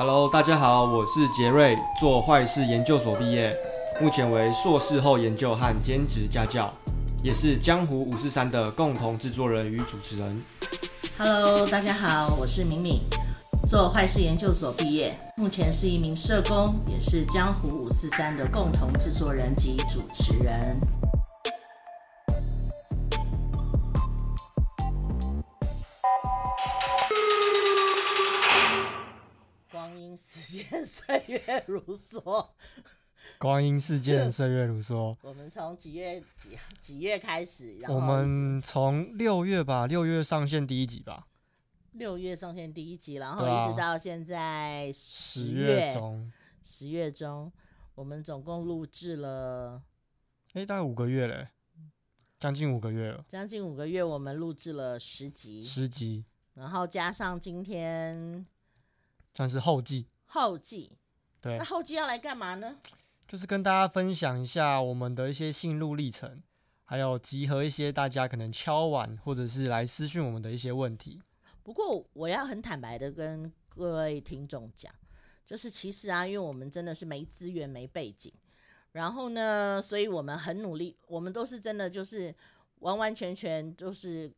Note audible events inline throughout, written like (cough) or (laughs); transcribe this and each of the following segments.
Hello，大家好，我是杰瑞，做坏事研究所毕业，目前为硕士后研究和兼职家教，也是江湖五四三的共同制作人与主持人。Hello，大家好，我是敏敏，做坏事研究所毕业，目前是一名社工，也是江湖五四三的共同制作人及主持人。岁月如梭。光阴似箭，岁月如梭。(laughs) 我们从几月几几月开始？我们从六月吧，六月上线第一集吧。六月上线第一集，然后一直到现在十月，啊、十月中，十月中，我们总共录制了，哎、欸，大概五个月嘞，将近五个月了。将近五个月，我们录制了十集，十集，然后加上今天，算是后记。后记，对，那后记要来干嘛呢？就是跟大家分享一下我们的一些心路历程，还有集合一些大家可能敲碗或者是来私讯我们的一些问题。不过我要很坦白的跟各位听众讲，就是其实啊，因为我们真的是没资源、没背景，然后呢，所以我们很努力，我们都是真的就是完完全全就是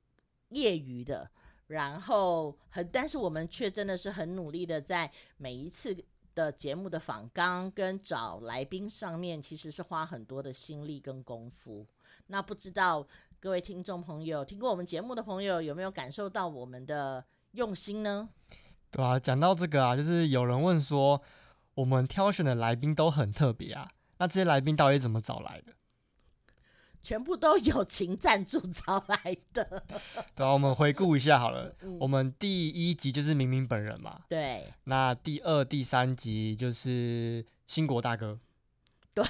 业余的，然后很，但是我们却真的是很努力的在每一次。的节目的访纲跟找来宾上面，其实是花很多的心力跟功夫。那不知道各位听众朋友，听过我们节目的朋友，有没有感受到我们的用心呢？对啊，讲到这个啊，就是有人问说，我们挑选的来宾都很特别啊，那这些来宾到底怎么找来的？全部都友情赞助找来的。(laughs) 对啊，我们回顾一下好了。嗯、我们第一集就是明明本人嘛。对。那第二、第三集就是兴国大哥。对。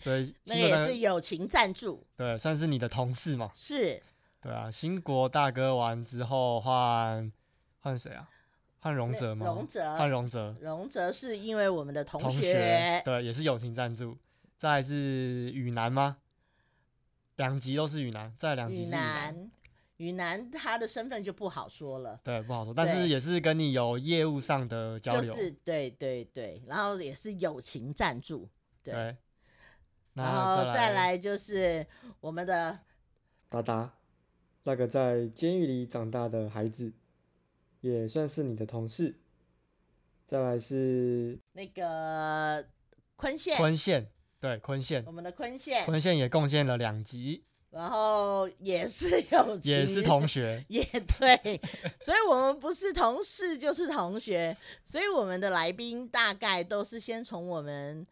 所以 (laughs) 那也是友情赞助。对，算是你的同事嘛。是。对啊，兴国大哥完之后换换谁啊？换荣哲吗？荣哲。换荣哲。荣哲是因为我们的同学。同学。对，也是友情赞助。再来是雨南吗？两集都是雨男，在两集是雨男，雨男他的身份就不好说了，对，不好说，但是也是跟你有业务上的交流，就是对对对，然后也是友情赞助，对，对然后再来就是我们的达达，那个在监狱里长大的孩子，也算是你的同事，再来是那个坤宪，坤宪。对，坤县，我们的坤县，坤县也贡献了两集，然后也是有，也是同学，(laughs) 也对，所以我们不是同事就是同学，所以我们的来宾大概都是先从我们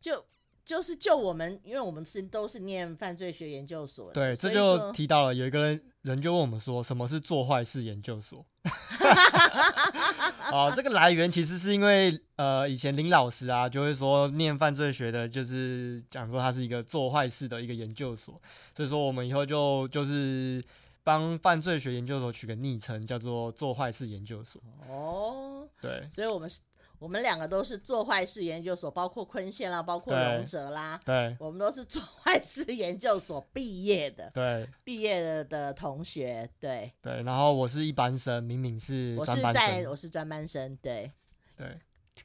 就。就是就我们，因为我们是都是念犯罪学研究所的，对，这就提到了有一个人人就问我们说，什么是做坏事研究所？(laughs) 哦，这个来源其实是因为呃，以前林老师啊就会说念犯罪学的，就是讲说他是一个做坏事的一个研究所，所以说我们以后就就是帮犯罪学研究所取个昵称，叫做做坏事研究所。哦，对，所以我们是。我们两个都是做坏事研究所，包括坤宪啦，包括龙哲啦，对，我们都是做 (laughs) 坏事研究所毕业的，对，毕业的的同学，对，对，然后我是一般生，明明是我是在我是专班生，对，对，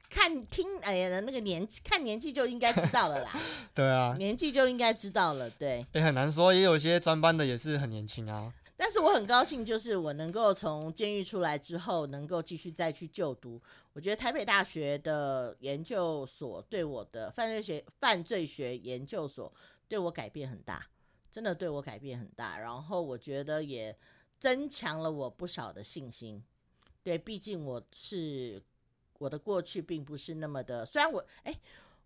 看听哎呀那个年纪，看年纪就应该知道了啦，(laughs) 对啊，年纪就应该知道了，对，也很难说，也有些专班的也是很年轻啊。但是我很高兴，就是我能够从监狱出来之后，能够继续再去就读。我觉得台北大学的研究所对我的犯罪学犯罪学研究所对我改变很大，真的对我改变很大。然后我觉得也增强了我不少的信心。对，毕竟我是我的过去并不是那么的，虽然我哎。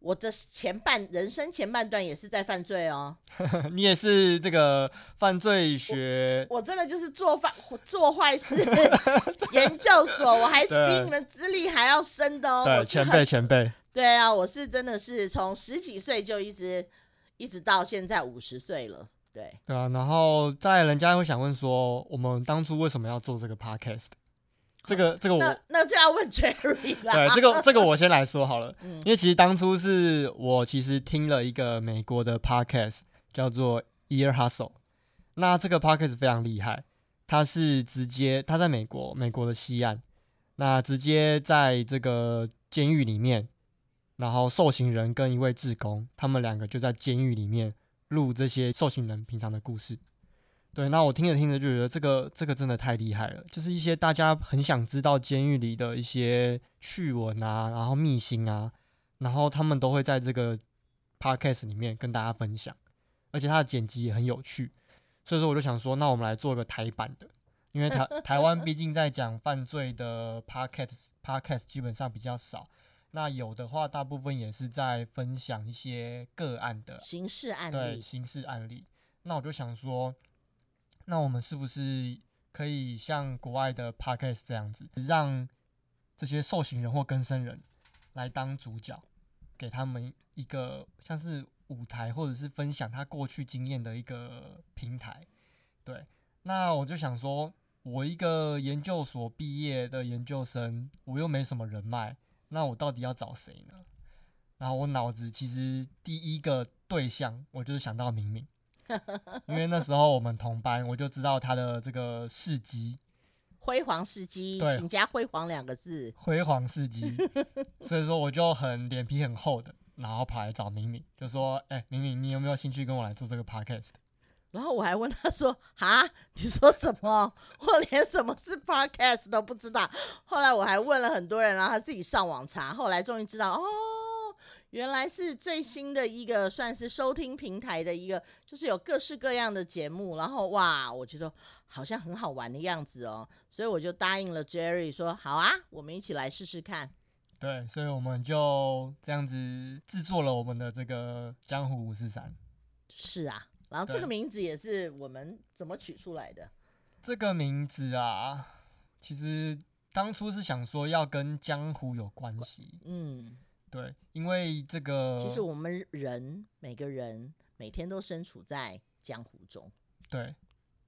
我的前半人生前半段也是在犯罪哦，(laughs) 你也是这个犯罪学，我，我真的就是做犯做坏事 (laughs) 研究所，我还是比你们资历还要深的哦。对，前辈前辈。对啊，我是真的是从十几岁就一直一直到现在五十岁了。对。对啊，然后在人家会想问说，我们当初为什么要做这个 podcast？这个这个我那那就要问 (laughs) Jerry 啦。对，这个这个我先来说好了，嗯，因为其实当初是我其实听了一个美国的 podcast 叫做 Ear Hustle，那这个 podcast 非常厉害，它是直接它在美国美国的西岸，那直接在这个监狱里面，然后受刑人跟一位志工，他们两个就在监狱里面录这些受刑人平常的故事。对，那我听着听着就觉得这个这个真的太厉害了，就是一些大家很想知道监狱里的一些趣闻啊，然后秘辛啊，然后他们都会在这个 podcast 里面跟大家分享，而且它的剪辑也很有趣，所以说我就想说，那我们来做个台版的。因为台台湾毕竟在讲犯罪的 podcast podcast 基本上比较少，那有的话大部分也是在分享一些个案的刑事案例，对，刑事案例。那我就想说，那我们是不是可以像国外的 podcast 这样子，让这些受刑人或更生人来当主角，给他们一个像是舞台，或者是分享他过去经验的一个平台？对，那我就想说。我一个研究所毕业的研究生，我又没什么人脉，那我到底要找谁呢？然后我脑子其实第一个对象，我就是想到明明，(laughs) 因为那时候我们同班，我就知道他的这个事迹，辉煌事迹，对，请加辉煌两个字，辉煌事迹。(laughs) 所以说我就很脸皮很厚的，然后跑来找明明，就说：“哎、欸，明明，你有没有兴趣跟我来做这个 podcast？” 然后我还问他说：“啊，你说什么？(laughs) 我连什么是 podcast 都不知道。”后来我还问了很多人，然后他自己上网查。后来终于知道，哦，原来是最新的一个算是收听平台的一个，就是有各式各样的节目。然后哇，我觉得好像很好玩的样子哦，所以我就答应了 Jerry 说：“好啊，我们一起来试试看。”对，所以我们就这样子制作了我们的这个江湖五四三。是啊。然后这个名字也是我们怎么取出来的？这个名字啊，其实当初是想说要跟江湖有关系。嗯，对，因为这个其实我们人每个人每天都身处在江湖中。对，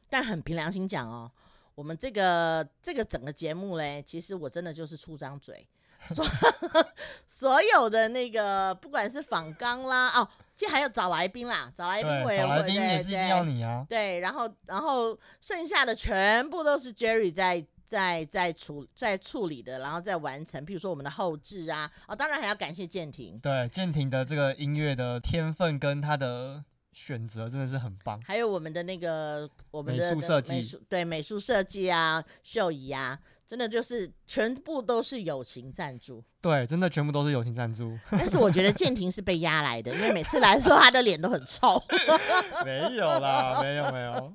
但很凭良心讲哦，我们这个这个整个节目嘞，其实我真的就是出张嘴。所 (laughs) 所有的那个，不管是访纲啦，哦，其实还有找来宾啦，找来宾委员会，对，也是一定要你啊。对，然后然后剩下的全部都是 Jerry 在在在处在处理的，然后再完成。譬如说我们的后置啊，哦，当然还要感谢建廷。对，建廷的这个音乐的天分跟他的选择真的是很棒。还有我们的那个我们的美术设计，对美术设计啊，秀仪啊。真的就是全部都是友情赞助，对，真的全部都是友情赞助。但是我觉得建廷是被压来的，因为每次来的时候他的脸都很臭。(laughs) 没有啦，没有没有。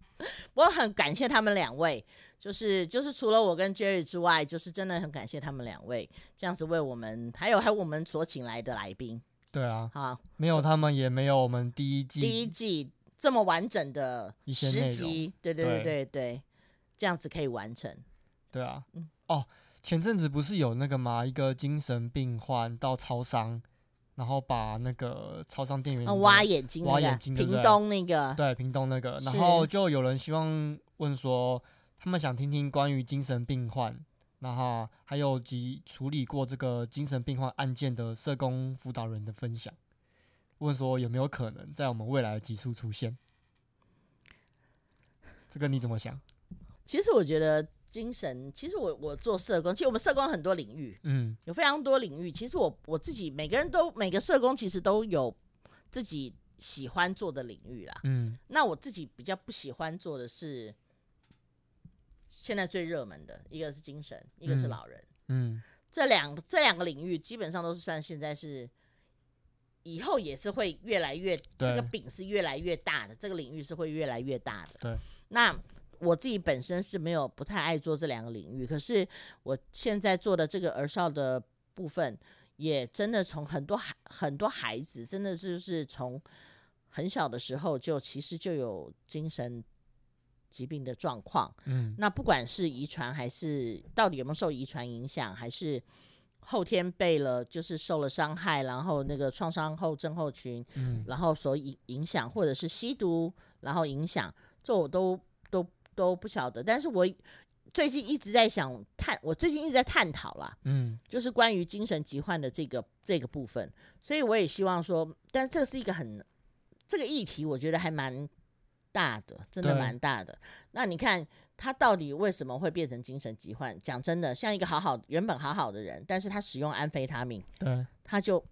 (laughs) 我很感谢他们两位，就是就是除了我跟 Jerry 之外，就是真的很感谢他们两位这样子为我们，还有还有我们所请来的来宾。对啊，好，没有他们也没有我们第一季第一季这么完整的十集，对对对对对，这样子可以完成。对啊，哦，前阵子不是有那个吗？一个精神病患到超商，然后把那个超商店员挖眼睛，挖眼睛，屏东那个，对，屏东那个，然后就有人希望问说，他们想听听关于精神病患，然后还有及处理过这个精神病患案件的社工辅导人的分享，问说有没有可能在我们未来的集数出现？这个你怎么想？其实我觉得。精神，其实我我做社工，其实我们社工很多领域，嗯，有非常多领域。其实我我自己每个人都每个社工其实都有自己喜欢做的领域啦，嗯。那我自己比较不喜欢做的是现在最热门的一个是精神，一个是老人，嗯。嗯，这两这两个领域基本上都是算现在是以后也是会越来越这个饼是越来越大的，这个领域是会越来越大的。对，那。我自己本身是没有不太爱做这两个领域，可是我现在做的这个儿少的部分，也真的从很多孩很多孩子，真的就是从很小的时候就其实就有精神疾病的状况。嗯，那不管是遗传还是到底有没有受遗传影响，还是后天被了就是受了伤害，然后那个创伤后症候群，嗯，然后所影影响，或者是吸毒然后影响，这我都。都都不晓得，但是我最近一直在想探，我最近一直在探讨啦，嗯，就是关于精神疾患的这个这个部分，所以我也希望说，但这是一个很这个议题，我觉得还蛮大的，真的蛮大的。那你看，他到底为什么会变成精神疾患？讲真的，像一个好好原本好好的人，但是他使用安非他命，对，他就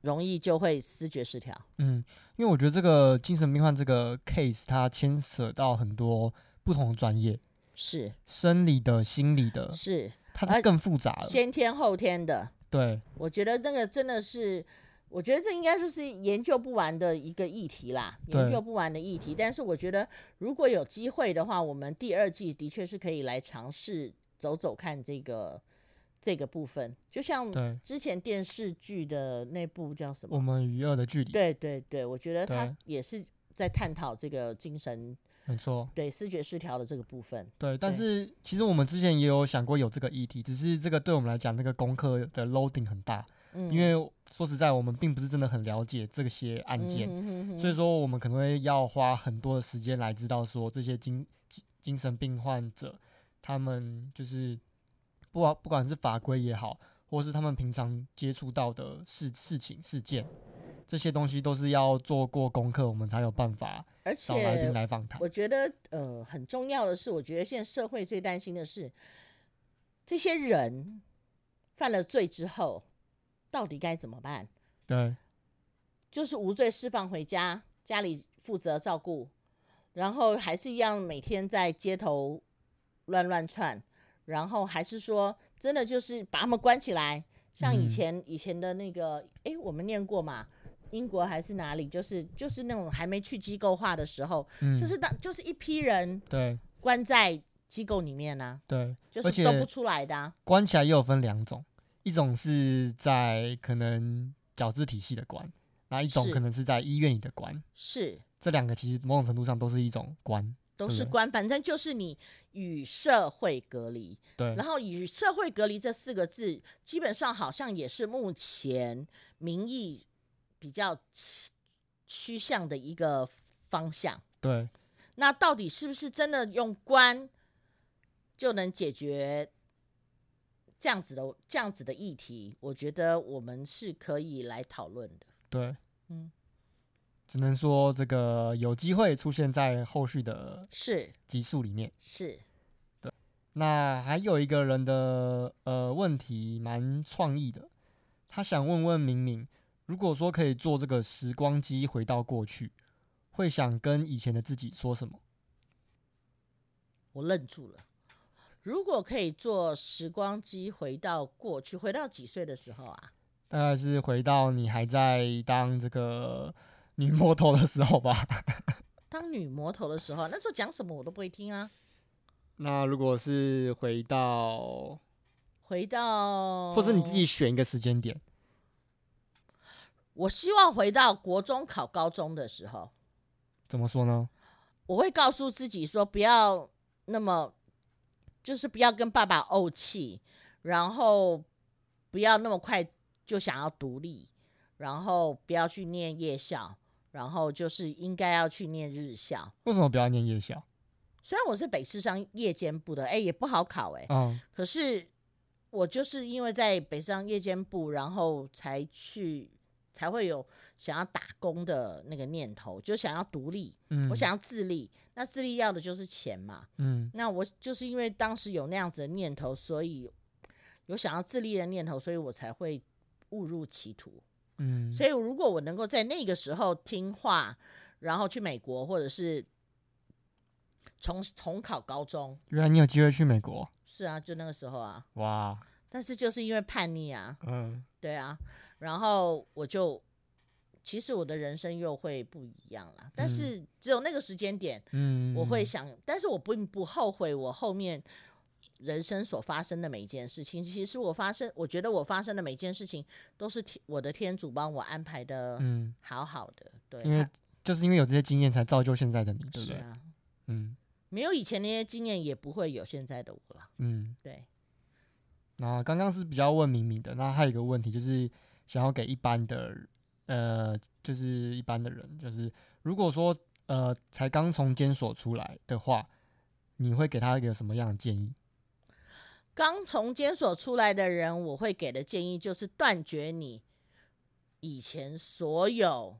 容易就会思觉失调。嗯，因为我觉得这个精神病患这个 case，它牵扯到很多不同的专业，是生理的、心理的，是它更复杂了，先天后天的。对，我觉得那个真的是。我觉得这应该就是研究不完的一个议题啦，研究不完的议题。但是我觉得如果有机会的话，我们第二季的确是可以来尝试走走看这个这个部分。就像之前电视剧的那部叫什么？我们与恶的距离。对对对，我觉得他也是在探讨这个精神，没错，对视觉失调的这个部分。对，但是其实我们之前也有想过有这个议题，只是这个对我们来讲，那个功课的 loading 很大。嗯，因为说实在，我们并不是真的很了解这些案件，嗯、哼哼哼，所以说我们可能会要花很多的时间来知道说这些精精神病患者，他们就是不管不管是法规也好，或是他们平常接触到的事事情事件，这些东西都是要做过功课，我们才有办法找来宾来访谈。我觉得呃很重要的是，我觉得现在社会最担心的是这些人犯了罪之后。到底该怎么办？对，就是无罪释放回家，家里负责照顾，然后还是一样每天在街头乱乱窜，然后还是说真的就是把他们关起来，像以前、嗯、以前的那个，哎，我们念过嘛？英国还是哪里？就是就是那种还没去机构化的时候，嗯、就是当就是一批人对关在机构里面呢、啊，对，就是都不出来的、啊，关起来又有分两种。一种是在可能矫治体系的关，那一种可能是在医院里的关，是这两个其实某种程度上都是一种关，都是关，反正就是你与社会隔离。对，然后与社会隔离这四个字，基本上好像也是目前民意比较趋向的一个方向。对，那到底是不是真的用关就能解决？这样子的这样子的议题，我觉得我们是可以来讨论的。对，嗯，只能说这个有机会出现在后续的是集数里面。是，对。那还有一个人的呃问题蛮创意的，他想问问明明，如果说可以做这个时光机回到过去，会想跟以前的自己说什么？我愣住了。如果可以坐时光机回到过去，回到几岁的时候啊？大概是回到你还在当这个 (laughs) 女魔头的时候吧。(laughs) 当女魔头的时候，那时候讲什么我都不会听啊。那如果是回到，回到，或者你自己选一个时间点，我希望回到国中考高中的时候。怎么说呢？我会告诉自己说，不要那么。就是不要跟爸爸怄气，然后不要那么快就想要独立，然后不要去念夜校，然后就是应该要去念日校。为什么不要念夜校？虽然我是北市商夜间部的，哎，也不好考，哎，嗯，可是我就是因为在北市商夜间部，然后才去。才会有想要打工的那个念头，就想要独立，嗯，我想要自立。那自立要的就是钱嘛，嗯，那我就是因为当时有那样子的念头，所以有想要自立的念头，所以我才会误入歧途，嗯。所以如果我能够在那个时候听话，然后去美国，或者是重重考高中，原来你有机会去美国？是啊，就那个时候啊，哇！但是就是因为叛逆啊，嗯，对啊。然后我就，其实我的人生又会不一样了。但是只有那个时间点，嗯，我会想，但是我并不后悔我后面人生所发生的每一件事情。其实我发生，我觉得我发生的每一件事情都是天我的天主帮我安排的，嗯，好好的。对，因为就是因为有这些经验，才造就现在的你，对不对？是啊，嗯，没有以前那些经验，也不会有现在的我了。嗯，对。那刚刚是比较问明明的，那还有一个问题就是。想要给一般的，呃，就是一般的人，就是如果说，呃，才刚从监所出来的话，你会给他一个什么样的建议？刚从监所出来的人，我会给的建议就是断绝你以前所有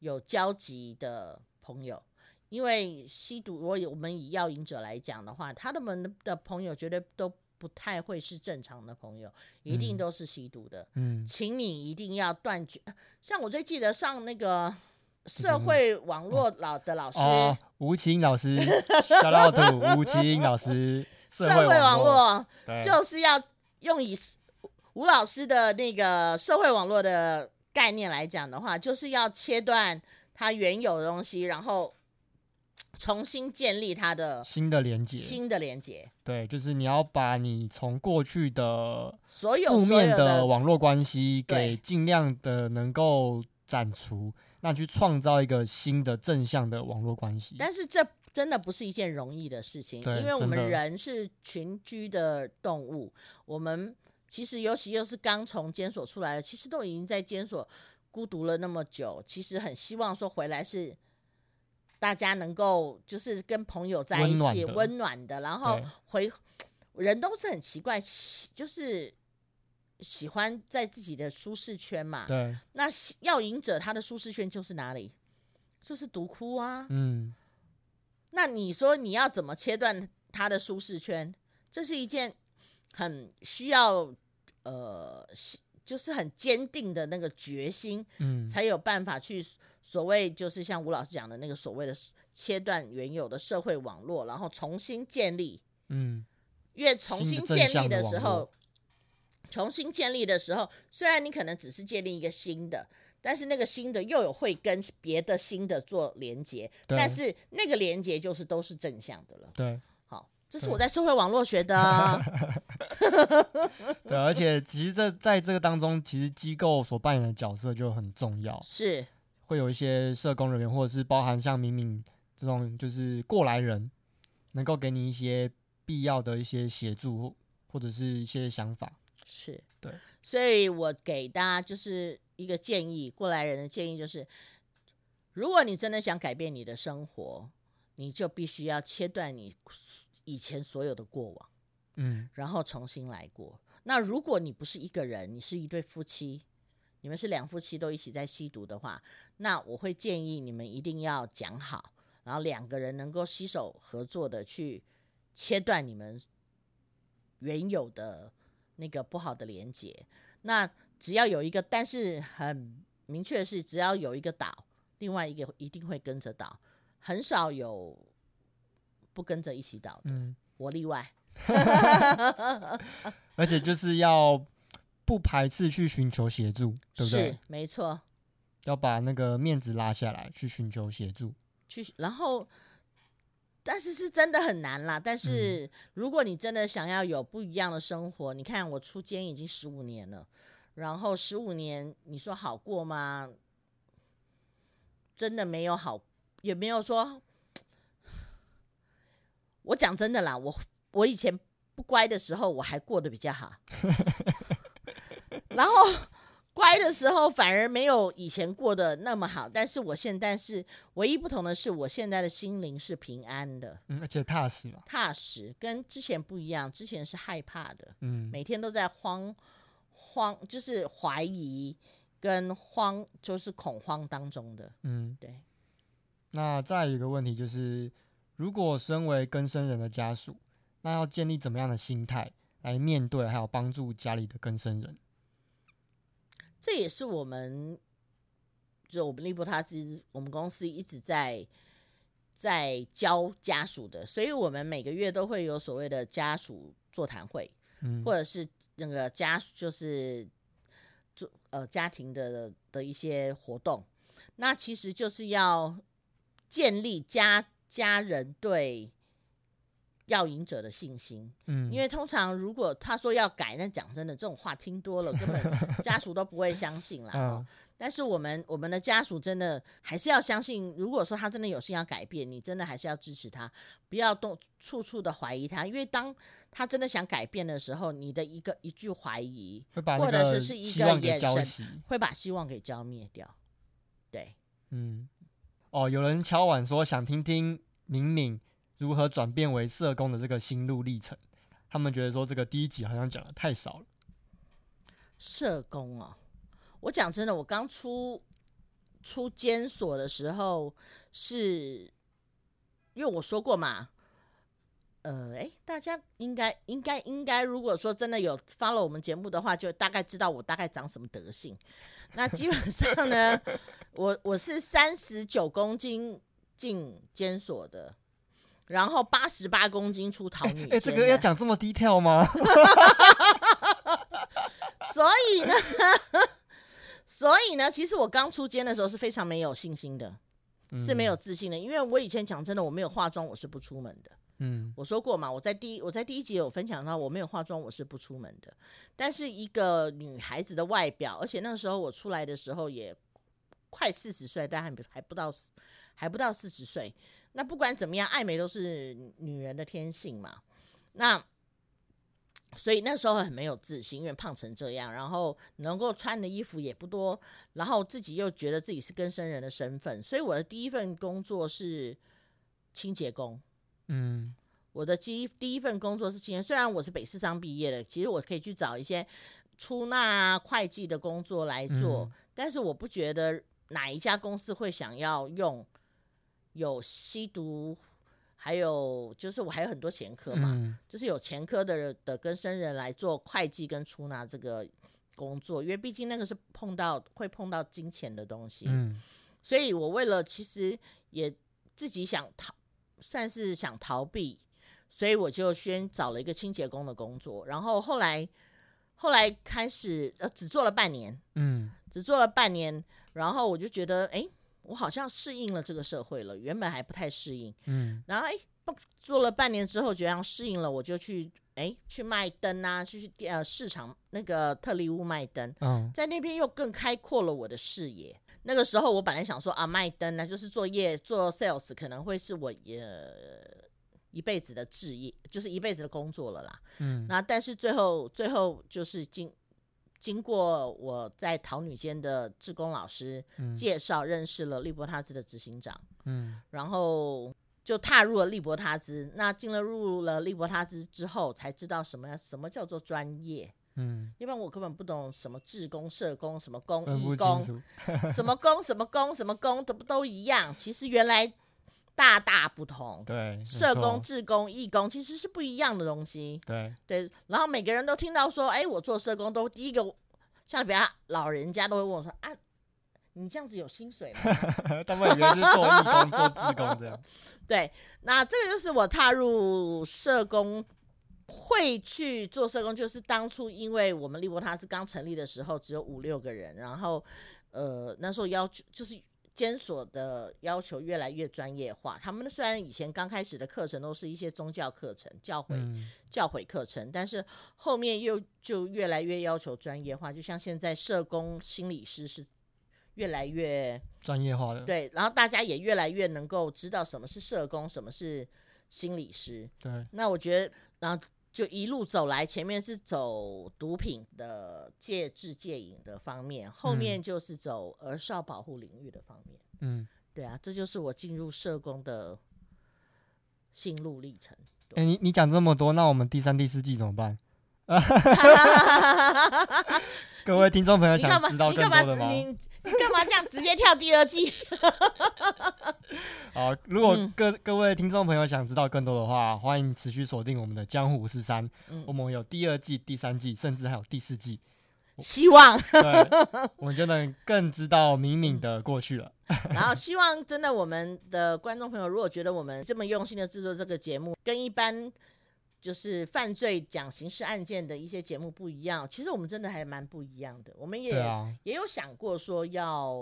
有交集的朋友，因为吸毒，如果我们以药瘾者来讲的话，他的们的朋友绝对都不太会是正常的朋友，一定都是吸毒的。嗯，请你一定要断绝。像我最记得上那个社会网络老的老师，吴清老师，(laughs) shout out to 吴清老师。社会网络就是要用以吴老师的那个社会网络的概念来讲的话，就是要切断它原有的东西，然后。重新建立它的新的连接，新的连接，对，就是你要把你从过去的所有负面的网络关系给尽量的能够斩除，那去创造一个新的正向的网络关系。但是这真的不是一件容易的事情，因为我们人是群居的动物，我们其实尤其又是刚从监所出来的，其实都已经在监所孤独了那么久，其实很希望说回来是。大家能够就是跟朋友在一起，温暖，暖的，然后回人都是很奇怪，就是喜欢在自己的舒适圈嘛。对，那要赢者他的舒适圈就是哪里？就是独窟啊。嗯，那你说你要怎么切断他的舒适圈？这是一件很需要呃，就是很坚定的那个决心，嗯，才有办法去。所谓就是像吴老师讲的那个所谓的切断原有的社会网络，然后重新建立。嗯，越重新建立的时候，重新建立的时候，虽然你可能只是建立一个新的，但是那个新的又有会跟别的新的做连接，但是那个连接就是都是正向的了。对，好，这是我在社会网络学的。(laughs) 对，而且其实这在这个当中，其实机构所扮演的角色就很重要。是。会有一些社工人员，或者是包含像敏敏这种，就是过来人，能够给你一些必要的一些协助，或者是一些想法。是对，所以我给大家就是一个建议，过来人的建议就是，如果你真的想改变你的生活，你就必须要切断你以前所有的过往，嗯，然后重新来过。那如果你不是一个人，你是一对夫妻。你们是两夫妻都一起在吸毒的话，那我会建议你们一定要讲好，然后两个人能够携手合作的去切断你们原有的那个不好的连接。那只要有一个，但是很明确的是，只要有一个倒，另外一个一定会跟着倒，很少有不跟着一起倒的。嗯，我例外。(laughs) (laughs) 而且就是要。不排斥去寻求协助，对不对？是，没错。要把那个面子拉下来，去寻求协助。去，然后，但是是真的很难啦。但是如果你真的想要有不一样的生活，嗯、你看我出监已经十五年了，然后十五年，你说好过吗？真的没有好，也没有说。我讲真的啦，我我以前不乖的时候，我还过得比较好。(laughs) 然后 (laughs) 乖的时候反而没有以前过得那么好，但是我现在是唯一不同的是，我现在的心灵是平安的，嗯，而且踏实嘛，踏实跟之前不一样，之前是害怕的，嗯，每天都在慌慌，就是怀疑跟慌，就是恐慌当中的，嗯，对。那再一个问题就是，如果身为更生人的家属，那要建立怎么样的心态来面对，还有帮助家里的更生人？这也是我们，就我们利波他是，我们公司一直在在教家属的，所以我们每个月都会有所谓的家属座谈会，嗯，或者是那个家属就是做呃家庭的的一些活动，那其实就是要建立家家人对。药瘾者的信心，嗯，因为通常如果他说要改，那讲真的，这种话听多了，根本 (laughs) 家属都不会相信啦。嗯，但是我们我们的家属真的还是要相信，如果说他真的有心要改变，你真的还是要支持他，不要动处处的怀疑他，因为当他真的想改变的时候，你的一个一句怀疑，或者是是一个眼神，会把希望给浇灭掉。对，嗯，哦，有人敲碗说想听听敏敏。如何转变为社工的这个心路历程？他们觉得说这个第一集好像讲的太少了。社工啊，我讲真的，我刚出出监所的时候是因为我说过嘛，呃，哎，大家应该应该应该，如果说真的有 follow 我们节目的话，就大概知道我大概长什么德性。那基本上呢，(laughs) 我我是三十九公斤进监所的，然后八十八公斤出逃女。哎，这个要讲这么 detail 吗？(laughs) 所以呢，(laughs) 所以呢，其实我刚出监的时候是非常没有信心的，嗯、是没有自信的，因为我以前讲真的，我没有化妆，我是不出门的。嗯，我说过嘛，我在第一我在第一集有分享到，我没有化妆，我是不出门的。但是一个女孩子的外表，而且那个时候我出来的时候也快四十岁，但还还不到还不到四十岁。那不管怎么样，爱美都是女人的天性嘛。那所以那时候很没有自信，因为胖成这样，然后能够穿的衣服也不多，然后自己又觉得自己是跟生人的身份，所以我的第一份工作是清洁工。嗯，我的第一第一份工作是清洁，虽然我是北市商毕业的，其实我可以去找一些出纳啊、会计的工作来做，嗯、但是我不觉得哪一家公司会想要用有吸毒，还有就是我还有很多前科嘛，嗯、就是有前科的的跟生人来做会计跟出纳这个工作，因为毕竟那个是碰到会碰到金钱的东西，嗯，所以我为了其实也自己想逃。算是想逃避，所以我就先找了一个清洁工的工作，然后后来后来开始呃只做了半年，嗯，只做了半年，然后我就觉得哎，我好像适应了这个社会了，原本还不太适应，嗯，然后哎做了半年之后觉得适应了，我就去哎去卖灯啊，去去呃市场那个特力屋卖灯，嗯，在那边又更开阔了我的视野。那个时候我本来想说啊，卖灯呢，就是做业做 sales，可能会是我呃一辈子的职业，就是一辈子的工作了啦。嗯，那但是最后最后就是经经过我在桃女间的志工老师介绍，认识了利伯他兹的执行长。嗯，然后就踏入了利伯他兹。那进了入了利伯他兹之后，才知道什么什么叫做专业。嗯，因为我根本不懂什么志工、社工、什么工、义 (laughs) 工，什么工、什么工、什么工都不都一样。其实原来大大不同。对，社工、志工、义工其实是不一样的东西。对对，然后每个人都听到说，哎，我做社工都第一个，像比较老人家都会问我说，啊，你这样子有薪水吗？(laughs) 他们以为是做义工、做志工这样。(laughs) 对，那这个就是我踏入社工。会去做社工，就是当初因为我们利伯他是刚成立的时候只有五六个人，然后呃那时候要求就是监所的要求越来越专业化。他们虽然以前刚开始的课程都是一些宗教课程、教诲、嗯、教诲课程，但是后面又就越来越要求专业化。就像现在社工、心理师是越来越专业化的，对，然后大家也越来越能够知道什么是社工，什么是心理师。对，那我觉得然后。就一路走来，前面是走毒品的戒治戒瘾的方面，后面就是走儿少保护领域的方面。嗯，对啊，这就是我进入社工的心路历程。哎、欸，你你讲这么多，那我们第三、第四季怎么办？(laughs) 各位听众朋友，想知道更多的吗？你你干嘛这样直接跳第二季？(laughs) (laughs) 好，如果各、嗯、各位听众朋友想知道更多的话，欢迎持续锁定我们的江湖五四三。嗯、我们有第二季、第三季，甚至还有第四季。希望，对，我们就能更知道敏敏的过去了。(laughs) 然后，希望真的我们的观众朋友，如果觉得我们这么用心的制作这个节目，跟一般。就是犯罪讲刑事案件的一些节目不一样，其实我们真的还蛮不一样的。我们也、啊、也有想过说要，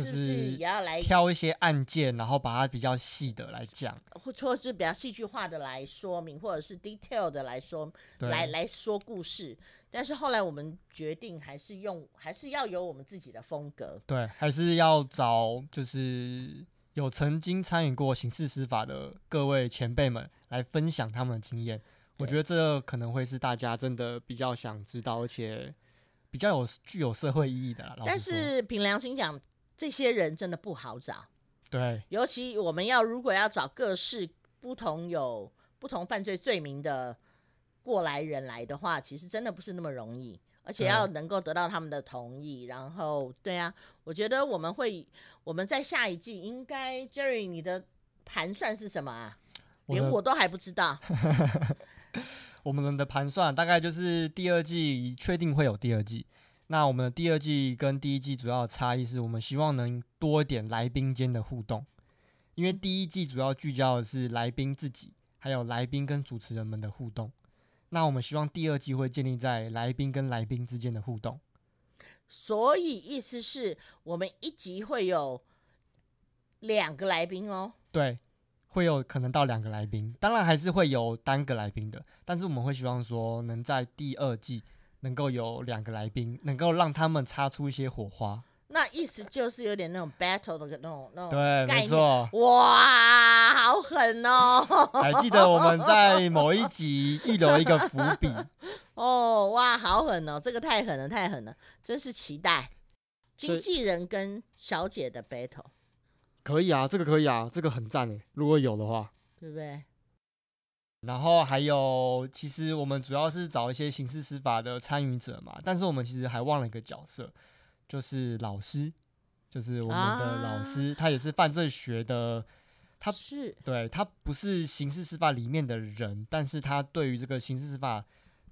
是不是也要来挑一些案件，然后把它比较细的来讲，或者是比较戏剧化的来说明，或者是 detail 的来说，对来来说故事。但是后来我们决定还是用，还是要有我们自己的风格。对，还是要找就是。有曾经参与过刑事司法的各位前辈们来分享他们的经验，我觉得这可能会是大家真的比较想知道，而且比较有具有社会意义的啦。但是凭良心讲，这些人真的不好找。对，尤其我们要如果要找各式不同有不同犯罪罪名的过来人来的话，其实真的不是那么容易。而且要能够得到他们的同意，然后对啊，我觉得我们会我们在下一季应该 Jerry 你的盘算是什么啊？我连我都还不知道。(laughs) 我们的盘算大概就是第二季确定会有第二季。那我们的第二季跟第一季主要的差异是我们希望能多一点来宾间的互动，因为第一季主要聚焦的是来宾自己，还有来宾跟主持人们的互动。那我们希望第二季会建立在来宾跟来宾之间的互动。所以意思是我们一集会有两个来宾哦。对。会有可能到两个来宾，当然还是会有单个来宾的，但是我们会希望说能在第二季能够有两个来宾，能够让他们擦出一些火花。那意思就是有点那种 battle 的那种那种对，没错。哇，好狠哦！(laughs) 还记得我们在某一集预留一个伏笔 (laughs) 哦，哇，好狠哦！这个太狠了，太狠了，真是期待经纪人跟小姐的 battle。可以啊，这个可以啊，这个很赞诶。如果有的话，对不对？然后还有，其实我们主要是找一些刑事司法的参与者嘛，但是我们其实还忘了一个角色，就是老师，就是我们的老师，啊、他也是犯罪学的，他是对他不是刑事司法里面的人，但是他对于这个刑事司法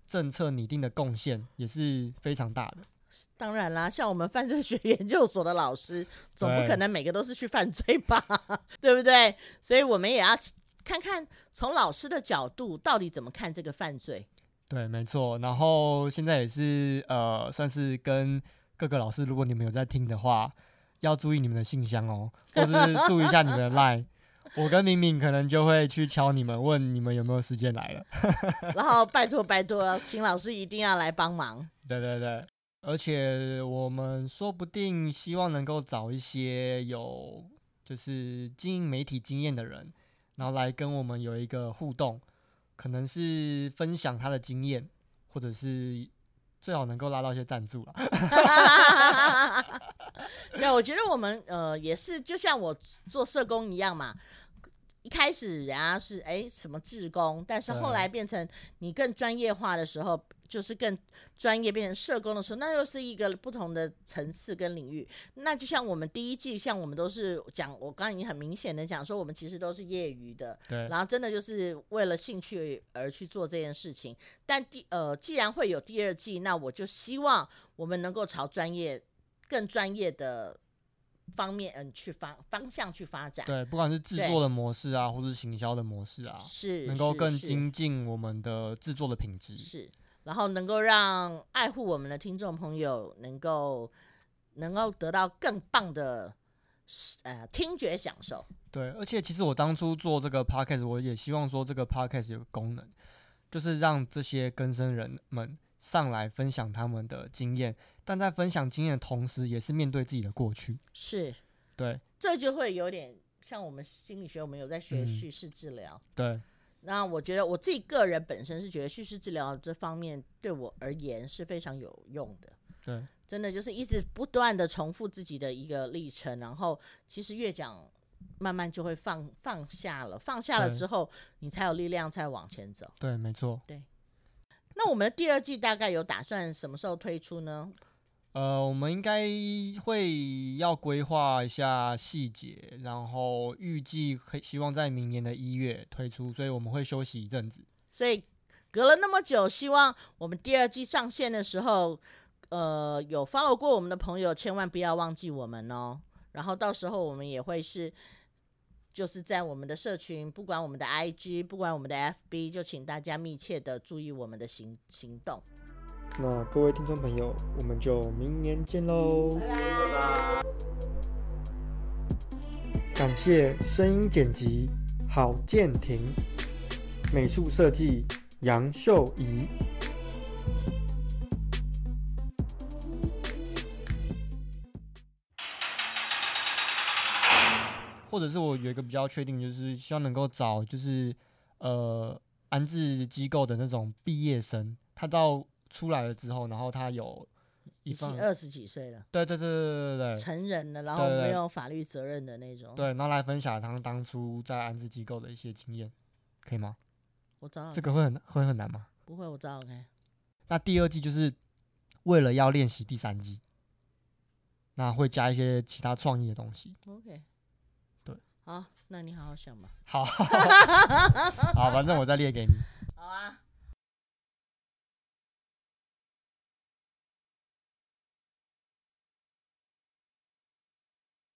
政策拟定的贡献也是非常大的。当然啦，像我们犯罪学研究所的老师，总不可能每个都是去犯罪吧，对，(laughs) 对不对？所以我们也要看看从老师的角度到底怎么看这个犯罪。对，没错。然后现在也是呃，算是跟各个老师，如果你们有在听的话，要注意你们的信箱哦，或者是注意一下你们的 (laughs) line。我跟敏敏可能就会去敲你们，问你们有没有时间来了。(laughs) 然后拜托拜托，请老师一定要来帮忙。对对对。而且我们说不定希望能够找一些有就是经营媒体经验的人，然后来跟我们有一个互动，可能是分享他的经验，或者是最好能够拉到一些赞助啊。(laughs) 对，我觉得我们呃也是就像我做社工一样嘛，一开始人家是哎什么志工，但是后来变成你更专业化的时候。就是更专业变成社工的时候，那又是一个不同的层次跟领域。那就像我们第一季，像我们都是讲，我刚刚已经很明显的讲说，我们其实都是业余的，对。然后真的就是为了兴趣而去做这件事情。但第呃，既然会有第二季，那我就希望我们能够朝专业、更专业的方面嗯去方方向去发展。对，不管是制作的模式啊，或是行销的模式啊，是能够更精进我们的制作的品质。是。然后能够让爱护我们的听众朋友能够能够得到更棒的呃听觉享受。对，而且其实我当初做这个 podcast，我也希望说这个 podcast 有个功能，就是让这些更生人们上来分享他们的经验，但在分享经验的同时，也是面对自己的过去。是，对，这就会有点像我们心理学，我们有在学叙事治疗。嗯，对。那我觉得我自己个人本身是觉得叙事治疗这方面对我而言是非常有用的。对，真的就是一直不断的重复自己的一个历程，然后其实越讲，慢慢就会放放下了，放下了之后，你才有力量再往前走。对，没错。对。那我们的第二季大概有打算什么时候推出呢？呃，我们应该会要规划一下细节，然后预计可希望在明年的一月推出，所以我们会休息一阵子。所以隔了那么久，希望我们第二季上线的时候，呃，有 follow 过我们的朋友，千万不要忘记我们哦。然后到时候我们也会是，就是在我们的社群，不管我们的 IG，不管我们的 FB，就请大家密切的注意我们的行行动。那各位听众朋友，我们就明年见喽！拜拜。感谢声音剪辑郝建廷，美术设计杨秀仪。或者是我有一个比较确定，就是希望能够找，就是呃安置机构的那种毕业生，他到。出来了之后，然后他有一份二十几岁了，对对对对对对，成人了，然后没有法律责任的那种，对，然后来分享他当初在安置机构的一些经验，可以吗？我知道这个会很会很难吗？不会，我知道。OK，那第二季就是为了要练习第三季，那会加一些其他创意的东西。OK，对，好，那你好好想吧。(laughs) 好，好，反正我再列给你。好啊。